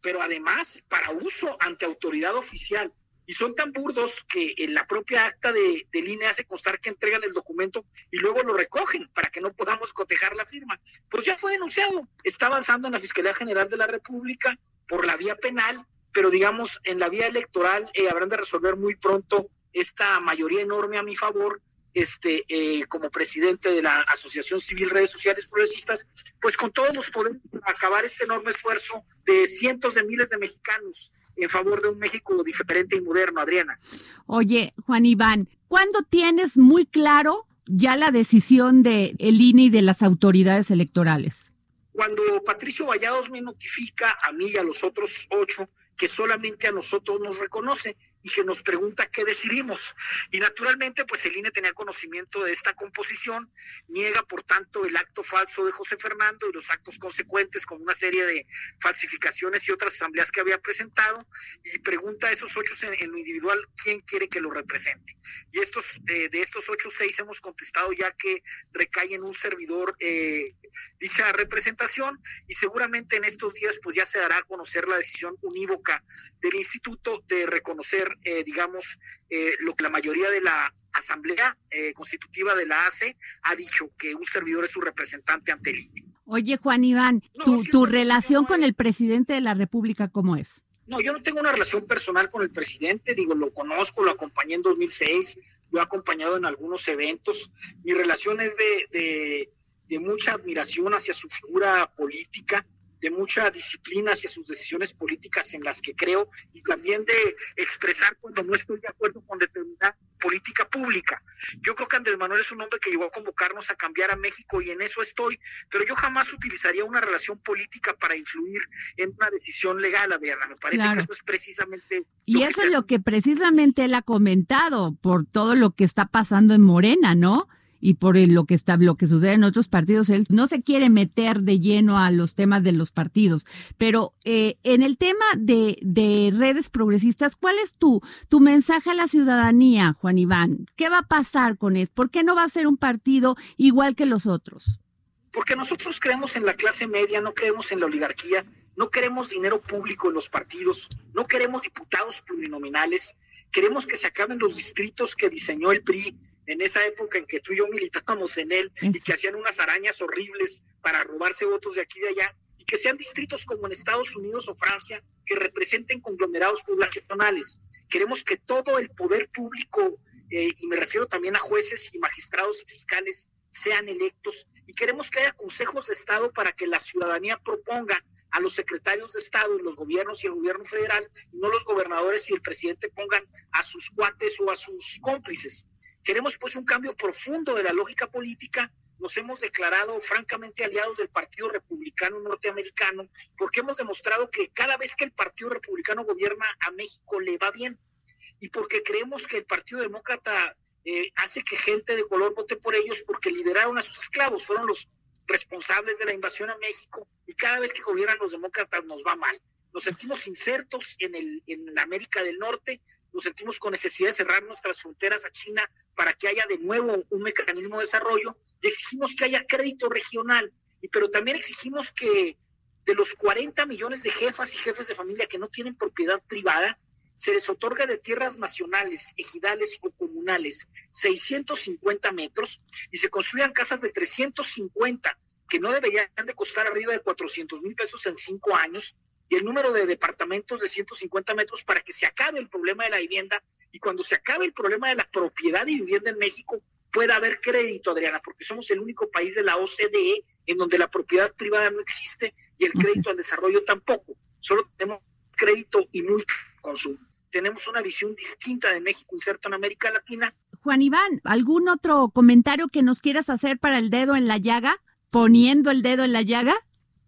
Pero además, para uso ante autoridad oficial y son tan burdos que en la propia acta de, de línea hace constar que entregan el documento y luego lo recogen para que no podamos cotejar la firma. Pues ya fue denunciado, está avanzando en la Fiscalía General de la República por la vía penal, pero digamos en la vía electoral eh, habrán de resolver muy pronto esta mayoría enorme a mi favor este, eh, como presidente de la Asociación Civil Redes Sociales Progresistas, pues con todos nos podemos acabar este enorme esfuerzo de cientos de miles de mexicanos en favor de un México diferente y moderno, Adriana. Oye, Juan Iván, ¿cuándo tienes muy claro ya la decisión de el INE y de las autoridades electorales? Cuando Patricio Vallados me notifica a mí y a los otros ocho que solamente a nosotros nos reconoce y que nos pregunta qué decidimos. Y naturalmente, pues el INE tenía conocimiento de esta composición, niega por tanto el acto falso de José Fernando y los actos consecuentes como una serie de falsificaciones y otras asambleas que había presentado y pregunta a esos ocho en, lo individual quién quiere que lo represente. Y estos, eh, de estos ocho, seis hemos contestado ya que recae en un servidor eh, dicha representación y seguramente en estos días pues ya se dará a conocer la decisión unívoca del instituto de reconocer eh, digamos, eh, lo que la mayoría de la Asamblea eh, Constitutiva de la ACE ha dicho, que un servidor es su representante ante el INE. Oye, Juan Iván, ¿tu, tu relación con el presidente de la República cómo es? No, yo no tengo una relación personal con el presidente, digo, lo conozco, lo acompañé en 2006, lo he acompañado en algunos eventos. Mi relación es de, de mucha admiración hacia su figura política de mucha disciplina hacia sus decisiones políticas en las que creo y también de expresar cuando no estoy de acuerdo con determinada política pública. Yo creo que Andrés Manuel es un hombre que llegó a convocarnos a cambiar a México y en eso estoy, pero yo jamás utilizaría una relación política para influir en una decisión legal, Adriana. Me parece que eso es precisamente... Y eso es lo que precisamente él ha comentado por todo lo que está pasando en Morena, ¿no? Y por lo que está lo que sucede en otros partidos él no se quiere meter de lleno a los temas de los partidos. Pero eh, en el tema de, de, redes progresistas cuál es tu tu mensaje a la ciudadanía Juan Iván qué va a pasar con él por qué no va a ser un partido igual que los otros porque nosotros creemos en la clase media no creemos en la oligarquía no queremos dinero público en los partidos no queremos diputados plurinominales queremos que se acaben los distritos que diseñó el PRI en esa época en que tú y yo militábamos en él y que hacían unas arañas horribles para robarse votos de aquí y de allá, y que sean distritos como en Estados Unidos o Francia que representen conglomerados poblacionales. Queremos que todo el poder público, eh, y me refiero también a jueces y magistrados y fiscales, sean electos y queremos que haya consejos de Estado para que la ciudadanía proponga a los secretarios de Estado y los gobiernos y el gobierno federal, y no los gobernadores y el presidente pongan a sus cuates o a sus cómplices. Queremos pues un cambio profundo de la lógica política. Nos hemos declarado francamente aliados del Partido Republicano Norteamericano porque hemos demostrado que cada vez que el Partido Republicano gobierna a México le va bien y porque creemos que el Partido Demócrata eh, hace que gente de color vote por ellos porque lideraron a sus esclavos, fueron los responsables de la invasión a México y cada vez que gobiernan los demócratas nos va mal. Nos sentimos insertos en, el, en América del Norte, nos sentimos con necesidad de cerrar nuestras fronteras a China para que haya de nuevo un mecanismo de desarrollo y exigimos que haya crédito regional, y, pero también exigimos que de los 40 millones de jefas y jefes de familia que no tienen propiedad privada, se les otorga de tierras nacionales, ejidales o comunales 650 metros y se construyan casas de 350 que no deberían de costar arriba de 400 mil pesos en cinco años y el número de departamentos de 150 metros para que se acabe el problema de la vivienda y cuando se acabe el problema de la propiedad y vivienda en México pueda haber crédito, Adriana, porque somos el único país de la OCDE en donde la propiedad privada no existe y el crédito al desarrollo tampoco. Solo tenemos crédito y muy consumo. Tenemos una visión distinta de México inserto en América Latina. Juan Iván, ¿algún otro comentario que nos quieras hacer para el dedo en la llaga? Poniendo el dedo en la llaga.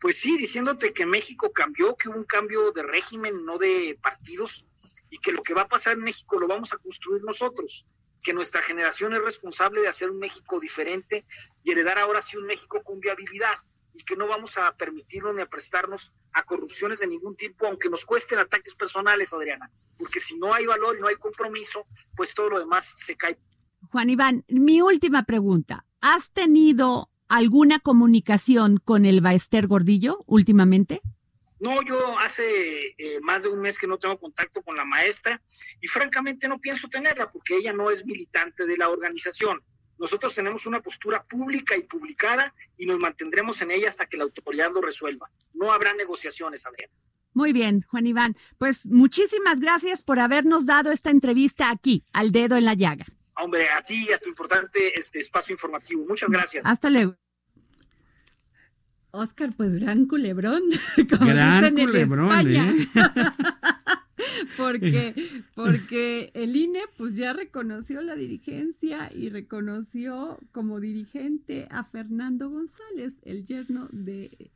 Pues sí, diciéndote que México cambió, que hubo un cambio de régimen, no de partidos, y que lo que va a pasar en México lo vamos a construir nosotros, que nuestra generación es responsable de hacer un México diferente y heredar ahora sí un México con viabilidad, y que no vamos a permitirnos ni a prestarnos a corrupciones de ningún tipo, aunque nos cuesten ataques personales, Adriana, porque si no hay valor y no hay compromiso, pues todo lo demás se cae. Juan Iván, mi última pregunta. ¿Has tenido alguna comunicación con el Baester Gordillo últimamente? No, yo hace eh, más de un mes que no tengo contacto con la maestra y francamente no pienso tenerla porque ella no es militante de la organización. Nosotros tenemos una postura pública y publicada y nos mantendremos en ella hasta que la autoridad lo resuelva. No habrá negociaciones, Adriana. Muy bien, Juan Iván. Pues muchísimas gracias por habernos dado esta entrevista aquí, al dedo en la llaga. Hombre, a ti y a tu importante este espacio informativo. Muchas gracias. Hasta luego. Oscar, pues gran culebrón. gran culebrón, ¿eh? porque, porque el INE pues ya reconoció la dirigencia y reconoció como dirigente a Fernando González, el yerno de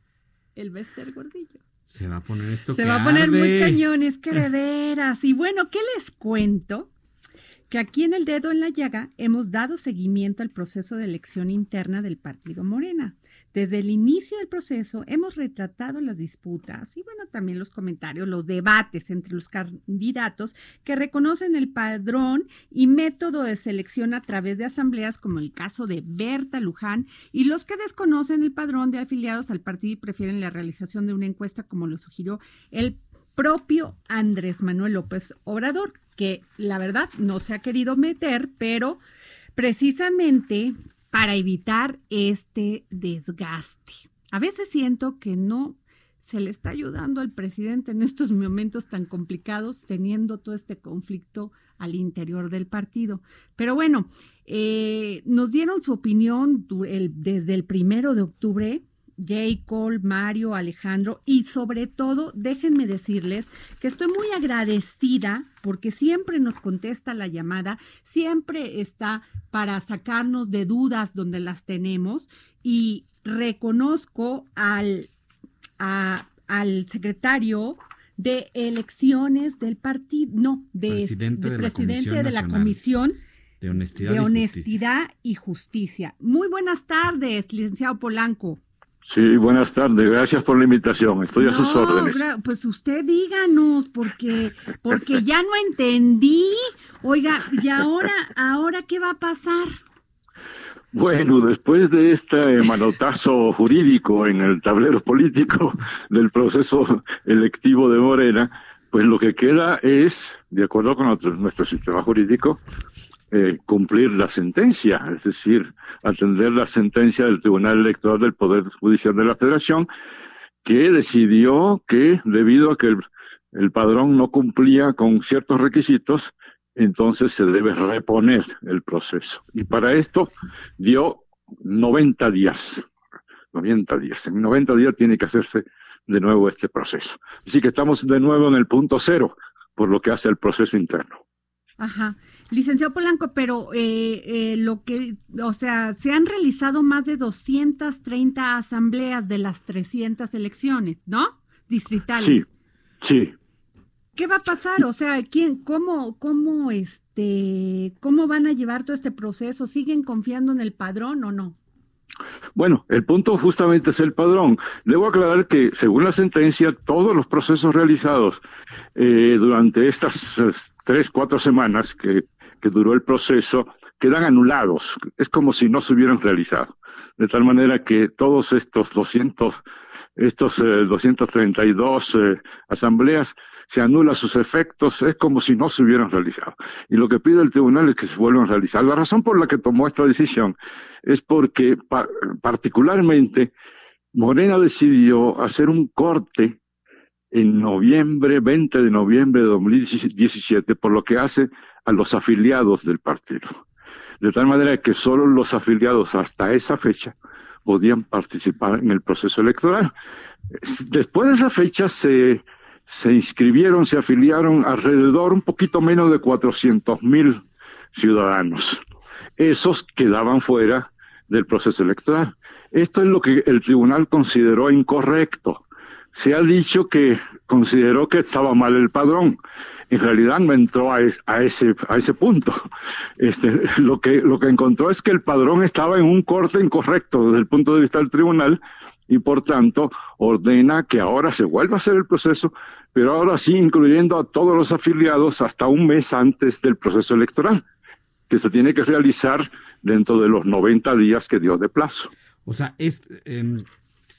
el Bester Gordillo. Se va a poner esto. Se va a poner muy cañón, es que de veras. Y bueno, ¿qué les cuento? Que aquí en el dedo en la llaga hemos dado seguimiento al proceso de elección interna del partido Morena. Desde el inicio del proceso hemos retratado las disputas y bueno, también los comentarios, los debates entre los candidatos que reconocen el padrón y método de selección a través de asambleas como el caso de Berta Luján y los que desconocen el padrón de afiliados al partido y prefieren la realización de una encuesta como lo sugirió el propio Andrés Manuel López Obrador, que la verdad no se ha querido meter, pero precisamente para evitar este desgaste. A veces siento que no se le está ayudando al presidente en estos momentos tan complicados, teniendo todo este conflicto al interior del partido. Pero bueno, eh, nos dieron su opinión desde el primero de octubre J. Cole, Mario, Alejandro y sobre todo déjenme decirles que estoy muy agradecida porque siempre nos contesta la llamada, siempre está para sacarnos de dudas donde las tenemos y reconozco al, al secretario de elecciones del partido, no, de, presidente de, presidente la de la Comisión de Honestidad, de y, honestidad justicia. y Justicia. Muy buenas tardes, licenciado Polanco. Sí, buenas tardes. Gracias por la invitación. Estoy a sus órdenes. Pues usted díganos, porque, porque ya no entendí. Oiga, ¿y ahora, ahora qué va a pasar? Bueno, después de este manotazo jurídico en el tablero político del proceso electivo de Morena, pues lo que queda es, de acuerdo con nuestro sistema jurídico, eh, cumplir la sentencia, es decir, atender la sentencia del Tribunal Electoral del Poder Judicial de la Federación, que decidió que debido a que el, el padrón no cumplía con ciertos requisitos, entonces se debe reponer el proceso. Y para esto dio 90 días. 90 días. En 90 días tiene que hacerse de nuevo este proceso. Así que estamos de nuevo en el punto cero por lo que hace el proceso interno. Ajá. Licenciado Polanco, pero eh, eh, lo que, o sea, se han realizado más de 230 asambleas de las 300 elecciones, ¿no? Distritales. Sí, sí. ¿Qué va a pasar? O sea, ¿quién, cómo, cómo, este, cómo van a llevar todo este proceso? ¿Siguen confiando en el padrón o no? Bueno, el punto justamente es el padrón. Debo aclarar que, según la sentencia, todos los procesos realizados eh, durante estas eh, tres, cuatro semanas que, duró el proceso quedan anulados. Es como si no se hubieran realizado. De tal manera que todos estos 200, estos eh, 232 eh, asambleas se anulan sus efectos, es como si no se hubieran realizado. Y lo que pide el tribunal es que se vuelvan a realizar. La razón por la que tomó esta decisión es porque pa- particularmente Morena decidió hacer un corte en noviembre, 20 de noviembre de 2017, por lo que hace a los afiliados del partido. De tal manera que solo los afiliados hasta esa fecha podían participar en el proceso electoral. Después de esa fecha se, se inscribieron, se afiliaron alrededor un poquito menos de 400 mil ciudadanos. Esos quedaban fuera del proceso electoral. Esto es lo que el tribunal consideró incorrecto. Se ha dicho que consideró que estaba mal el padrón. En realidad no entró a, es- a ese, a ese punto. Este, lo, que, lo que encontró es que el padrón estaba en un corte incorrecto desde el punto de vista del tribunal y por tanto ordena que ahora se vuelva a hacer el proceso, pero ahora sí incluyendo a todos los afiliados hasta un mes antes del proceso electoral, que se tiene que realizar dentro de los 90 días que dio de plazo. O sea, es, em,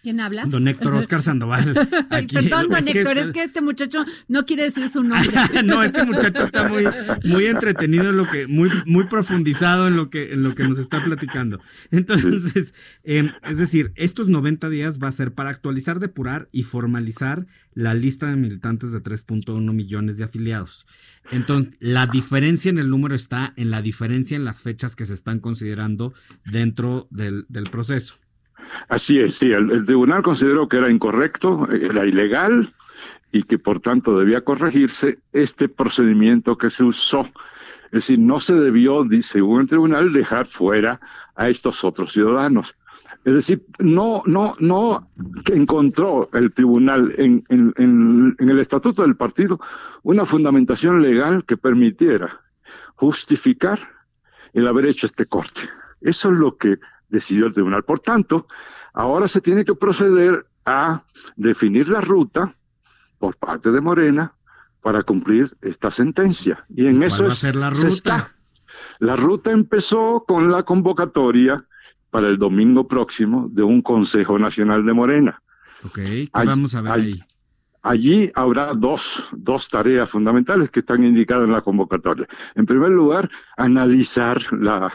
¿Quién habla? don Héctor Oscar Sandoval. Aquí- perdón, don es que- Héctor, es que este muchacho no quiere decir su nombre. no, este muchacho está muy, muy entretenido en lo que, muy, muy profundizado en lo que, en lo que nos está platicando. Entonces, em, es decir, estos 90 días va a ser para actualizar, depurar y formalizar la lista de militantes de 3.1 millones de afiliados. Entonces, la diferencia en el número está en la diferencia en las fechas que se están considerando dentro del, del proceso. Así es, sí, el, tribunal consideró que era incorrecto, era ilegal y que por tanto debía corregirse este procedimiento que se usó. Es decir, no se debió, según el tribunal, dejar fuera a estos otros ciudadanos. Es decir, no, no, no encontró el tribunal en- en el estatuto del partido una fundamentación legal que permitiera justificar el haber hecho este corte. Eso es lo que decidió el tribunal. Por tanto, ahora se tiene que proceder a definir la ruta por parte de Morena para cumplir esta sentencia. Y en ¿Cuál eso va a ser la se ruta? está. La ruta empezó con la convocatoria para el domingo próximo de un Consejo Nacional de Morena. Ok, ¿qué Allí- vamos a ver allí- ahí? Allí habrá dos, dos tareas fundamentales que están indicadas en la convocatoria. En primer lugar, analizar la,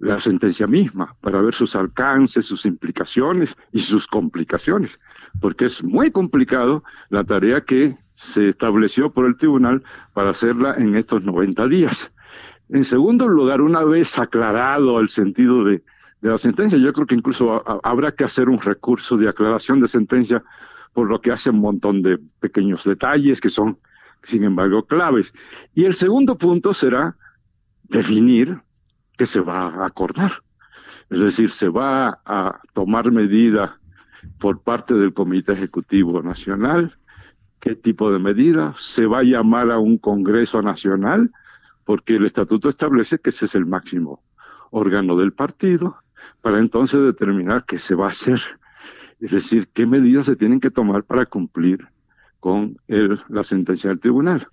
la sentencia misma para ver sus alcances, sus implicaciones y sus complicaciones, porque es muy complicado la tarea que se estableció por el tribunal para hacerla en estos 90 días. En segundo lugar, una vez aclarado el sentido de, de la sentencia. Yo creo que incluso habrá que hacer un recurso de aclaración de sentencia por lo que hace un montón de pequeños detalles que son, sin embargo, claves. Y el segundo punto será definir qué se va a acordar. Es decir, se va a tomar medida por parte del Comité Ejecutivo Nacional, qué tipo de medida, se va a llamar a un Congreso Nacional, porque el estatuto establece que ese es el máximo órgano del partido, para entonces determinar qué se va a hacer, es decir, qué medidas se tienen que tomar para cumplir con la sentencia del tribunal.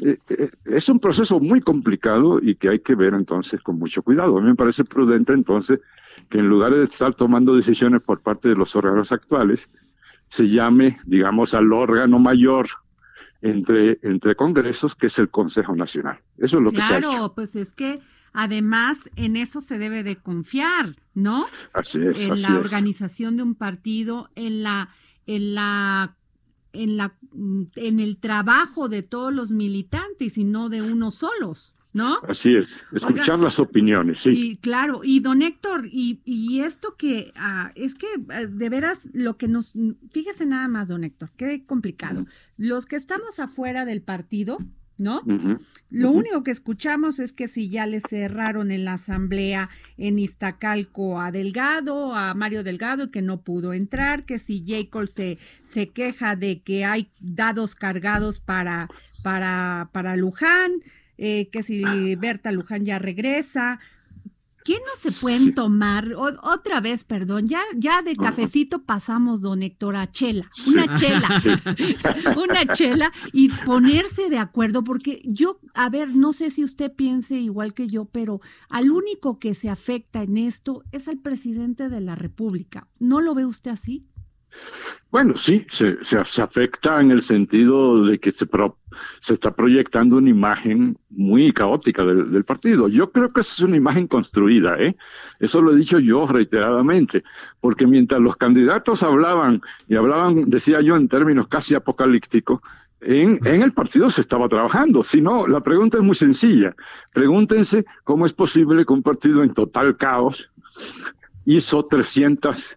Eh, eh, es un proceso muy complicado y que hay que ver entonces con mucho cuidado. A mí me parece prudente entonces que en lugar de estar tomando decisiones por parte de los órganos actuales, se llame, digamos, al órgano mayor entre, entre congresos, que es el Consejo Nacional. Eso es lo que se ha. Claro, pues es que además en eso se debe de confiar, ¿no? Así es. En la organización de un partido, en la, en la en la en el trabajo de todos los militantes y no de unos solos. ¿no? Así es, escuchar las opiniones, sí. Y claro, y don Héctor, y, y esto que ah, es que ah, de veras lo que nos, fíjese nada más, don Héctor, qué complicado. Los que estamos afuera del partido, ¿no? Lo único que escuchamos es que si ya le cerraron en la asamblea en Iztacalco a Delgado, a Mario Delgado, que no pudo entrar, que si Jacob se, se queja de que hay dados cargados para, para, para Luján, eh, que si Berta Luján ya regresa. ¿Qué no se pueden tomar? otra vez, perdón, ya, ya de cafecito pasamos, don Héctor, a chela, una chela, una chela y ponerse de acuerdo, porque yo, a ver, no sé si usted piense igual que yo, pero al único que se afecta en esto es al presidente de la República. ¿No lo ve usted así? Bueno, sí, se, se, afecta en el sentido de que se, se está proyectando una imagen muy caótica del, partido. Yo creo que es una imagen construida, ¿eh? Eso lo he dicho yo reiteradamente, porque mientras los candidatos hablaban, y hablaban, decía yo, en términos casi apocalípticos, en, en, el partido se estaba trabajando. Si no, la pregunta es muy sencilla. Pregúntense cómo es posible que un partido en total caos hizo 300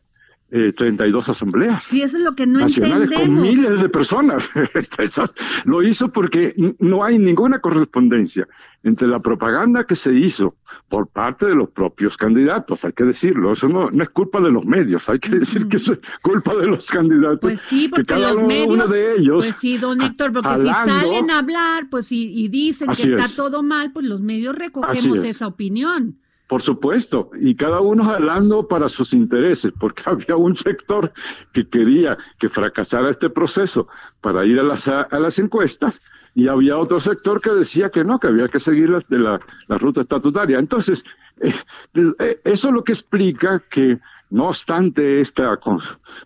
eh, 32 asambleas. Sí, eso es lo que no nacionales con miles de personas. lo hizo porque no hay ninguna correspondencia entre la propaganda que se hizo por parte de los propios candidatos, hay que decirlo, eso no, no es culpa de los medios, hay que decir que eso es culpa de los candidatos. Pues sí, porque los medios, de ellos, pues sí, don Héctor, porque si salen a hablar, pues y, y dicen que está todo mal, pues los medios recogemos esa opinión. Por supuesto, y cada uno hablando para sus intereses, porque había un sector que quería que fracasara este proceso para ir a las, a las encuestas, y había otro sector que decía que no, que había que seguir la, de la, ruta estatutaria. Entonces, eh, eh, eso es lo que explica que, no obstante esta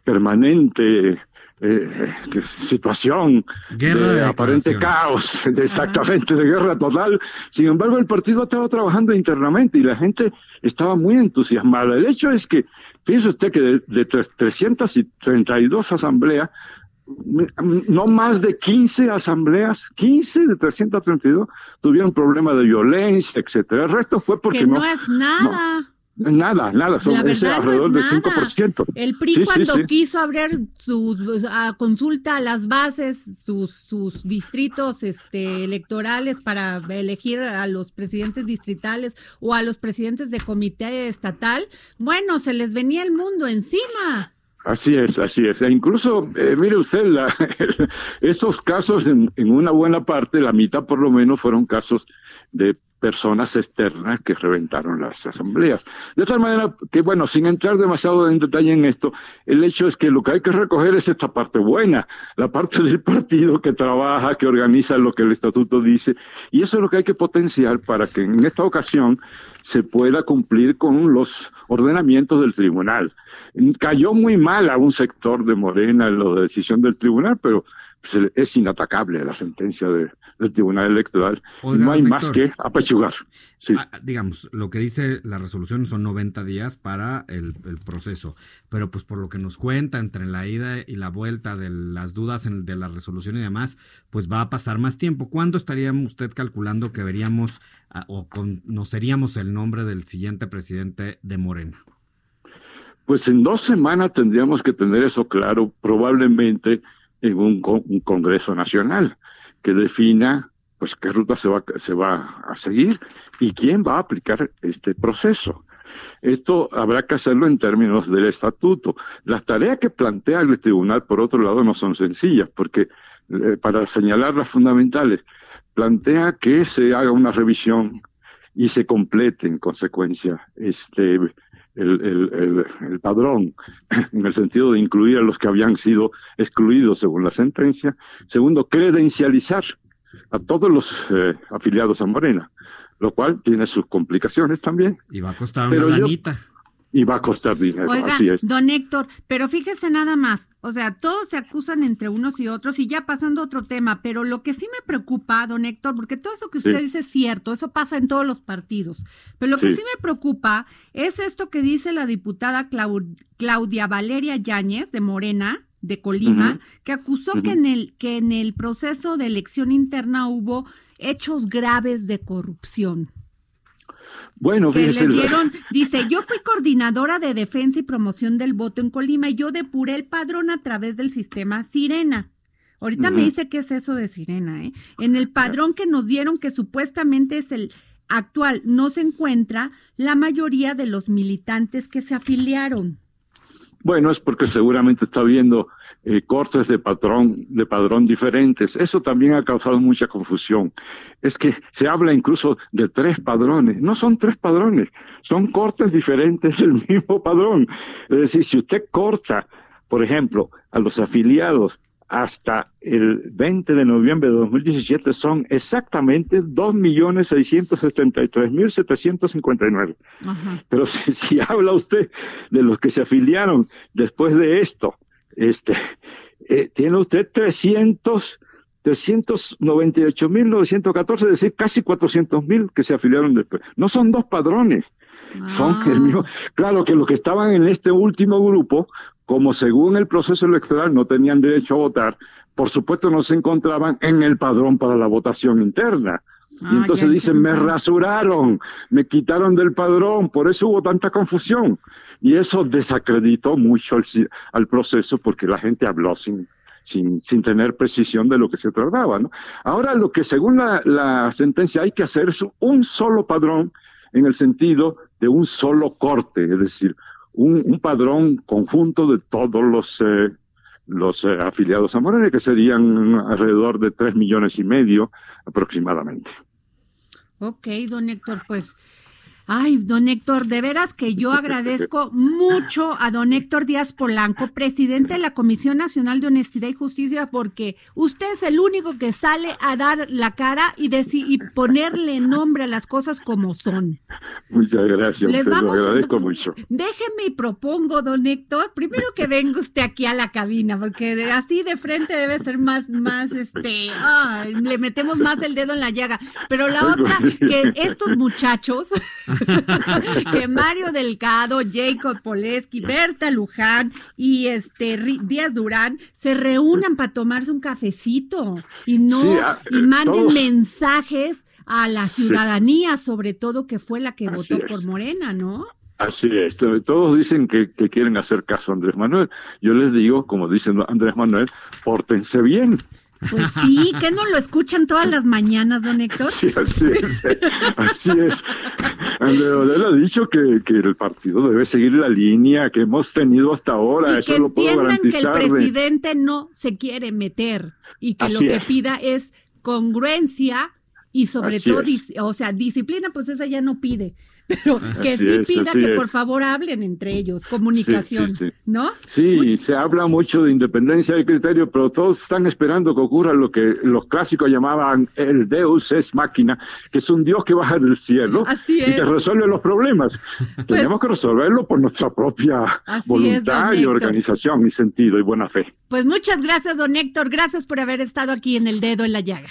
permanente eh, situación de, aparente caos, exactamente, de guerra total. Sin embargo, el partido estaba trabajando internamente y la gente estaba muy entusiasmada. El hecho es que, piense usted que de, de 332 asambleas, no más de 15 asambleas, 15 de 332, tuvieron problemas de violencia, etcétera. El resto fue porque que no, es nada. Nada, nada, son alrededor del 5%. El PRI cuando quiso abrir sus a consulta a las bases, sus, sus distritos este, electorales para elegir a los presidentes distritales o a los presidentes de comité estatal, bueno, se les venía el mundo encima. Así es, así es. E incluso, eh, mire usted, la, esos casos en, en una buena parte, la mitad por lo menos, fueron casos de personas externas que reventaron las asambleas. De tal manera que, bueno, sin entrar demasiado en detalle en esto, el hecho es que lo que hay que recoger es esta parte buena, la parte del partido que trabaja, que organiza lo que el estatuto dice, y eso es lo que hay que potenciar para que en esta ocasión se pueda cumplir con los ordenamientos del tribunal. Cayó muy mal a un sector de Morena en la decisión del tribunal, pero pues, es inatacable la sentencia del Tribunal Electoral. no hay más que apechugar. Ah, digamos, lo que dice la resolución son 90 días para el, proceso, pero pues por lo que nos cuenta entre la ida y la vuelta de las dudas de la resolución y demás, pues va a pasar más tiempo. ¿Cuándo estaría usted calculando que veríamos ah, o conoceríamos el nombre del siguiente presidente de Morena? Pues en dos semanas tendríamos que tener eso claro, probablemente en un, un Congreso Nacional que defina pues qué ruta se va, se va a seguir y quién va a aplicar este proceso. Esto habrá que hacerlo en términos del estatuto. Las tareas que plantea el tribunal, por otro lado, no son sencillas, porque eh, para señalar las fundamentales, plantea que se haga una revisión y se complete en consecuencia este el, el, padrón, en el sentido de incluir a los que habían sido excluidos según la sentencia. Segundo, credencializar a todos los eh, afiliados a Morena, lo cual tiene sus complicaciones también. Y va a costar una lanita y va a costar dinero. Oiga, así es. don Héctor, pero fíjese nada más, o sea, todos se acusan entre unos y otros y ya pasando a otro tema, pero lo que sí me preocupa, don Héctor, porque todo eso que usted dice es cierto, eso pasa en todos los partidos, pero lo que sí me preocupa es esto que dice la diputada Claudia Valeria Yáñez de Morena, de Colima, que acusó que en el que en el proceso de elección interna hubo hechos graves de corrupción. Bueno, que le dieron, dice, yo fui coordinadora de defensa y promoción del voto en Colima y yo depuré el padrón a través del sistema Sirena. Ahorita me dice qué es eso de Sirena, ¿eh? En el padrón que nos dieron, que supuestamente es el actual, no se encuentra la mayoría de los militantes que se afiliaron. Bueno, es porque seguramente está viendo eh, cortes de patrón, de padrón diferentes. Eso también ha causado mucha confusión. Es que se habla incluso de tres padrones. No son tres padrones, son cortes diferentes del mismo padrón. Es decir, si usted corta, por ejemplo, a los afiliados hasta el 20 de noviembre de 2017 son exactamente 2.673.759. Pero si, si habla usted de los que se afiliaron después de esto, este, eh, tiene usted 300, 398.914, es decir, casi 400.000 que se afiliaron después. No son dos padrones, son el ah. mismo. Claro que los que estaban en este último grupo, como según el proceso electoral no tenían derecho a votar, por supuesto no se encontraban en el padrón para la votación interna. y ah, entonces dicen, me rasuraron, me quitaron del padrón, por eso hubo tanta confusión. Y eso desacreditó mucho al, proceso porque la gente habló sin, sin, sin, tener precisión de lo que se trataba. ¿no? Ahora lo que según la, sentencia hay que hacer es un solo padrón en el sentido de un solo corte, es decir, un, padrón conjunto de todos los, eh, los eh, afiliados a Morena, que serían alrededor de tres millones y medio aproximadamente. Ok, don Héctor, pues Ay, don Héctor, de veras que yo agradezco mucho a don Héctor Díaz Polanco, presidente de la Comisión Nacional de Honestidad y Justicia, porque usted es el único que sale a dar la cara y, decir, y ponerle nombre a las cosas como son. Muchas gracias, Les vamos, lo agradezco mucho. Déjeme y propongo, don Héctor, primero que venga usted aquí a la cabina, porque así de frente debe ser más, más, este, ay, le metemos más el dedo en la llaga. Pero la otra, que estos muchachos que Mario Delgado, Jacob Poleski, Berta Luján y este Díaz Durán se reúnan para tomarse un cafecito y no ah, y manden mensajes a la ciudadanía, sobre todo que fue la que votó por Morena, ¿no? Así es, todos dicen que, que, quieren hacer caso a Andrés Manuel. Yo les digo, como dice Andrés Manuel, pórtense bien. Pues sí, que no lo escuchan todas las mañanas, don Héctor. Sí, así es. Así es. Andrés ha dicho que, que, el partido debe seguir la línea que hemos tenido hasta ahora. Y Eso que lo puedo entiendan que el garantizar. presidente no se quiere meter y que lo Así que es. pida es congruencia y sobre Así todo, es. o sea, disciplina, pues esa ya no pide. Pero que Así sí es, pida que es. por favor hablen entre ellos, comunicación, Sí, sí, sí. ¿no? Sí, se habla mucho de independencia de criterio, pero todos están esperando que ocurra lo que los clásicos llamaban el Deus es máquina, que es un Dios que baja del cielo Así y que es. Pues resuelve los problemas. Tenemos que resolverlo por nuestra propia es, voluntad y organización y sentido y buena fe. Pues muchas gracias, don Héctor, gracias por haber estado aquí en el dedo en la llaga.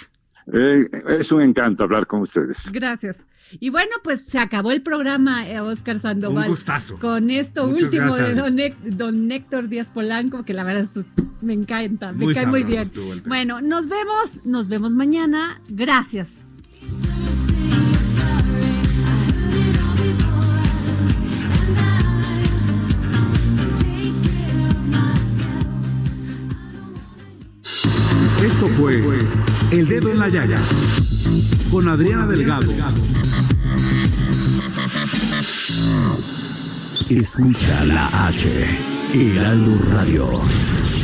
Eh, es un encanto hablar con ustedes. Gracias. Y bueno, pues se acabó el programa, eh, Oscar Sandoval. Un gustazo. Con esto Muchas último de don, don Héctor Díaz Polanco, que la verdad esto me encanta, me Muy cae muy bien. Bueno, nos vemos, nos vemos mañana. Gracias. Fue El Dedo en la Llaga con Adriana Delgado. Escucha la H, Heraldo Radio.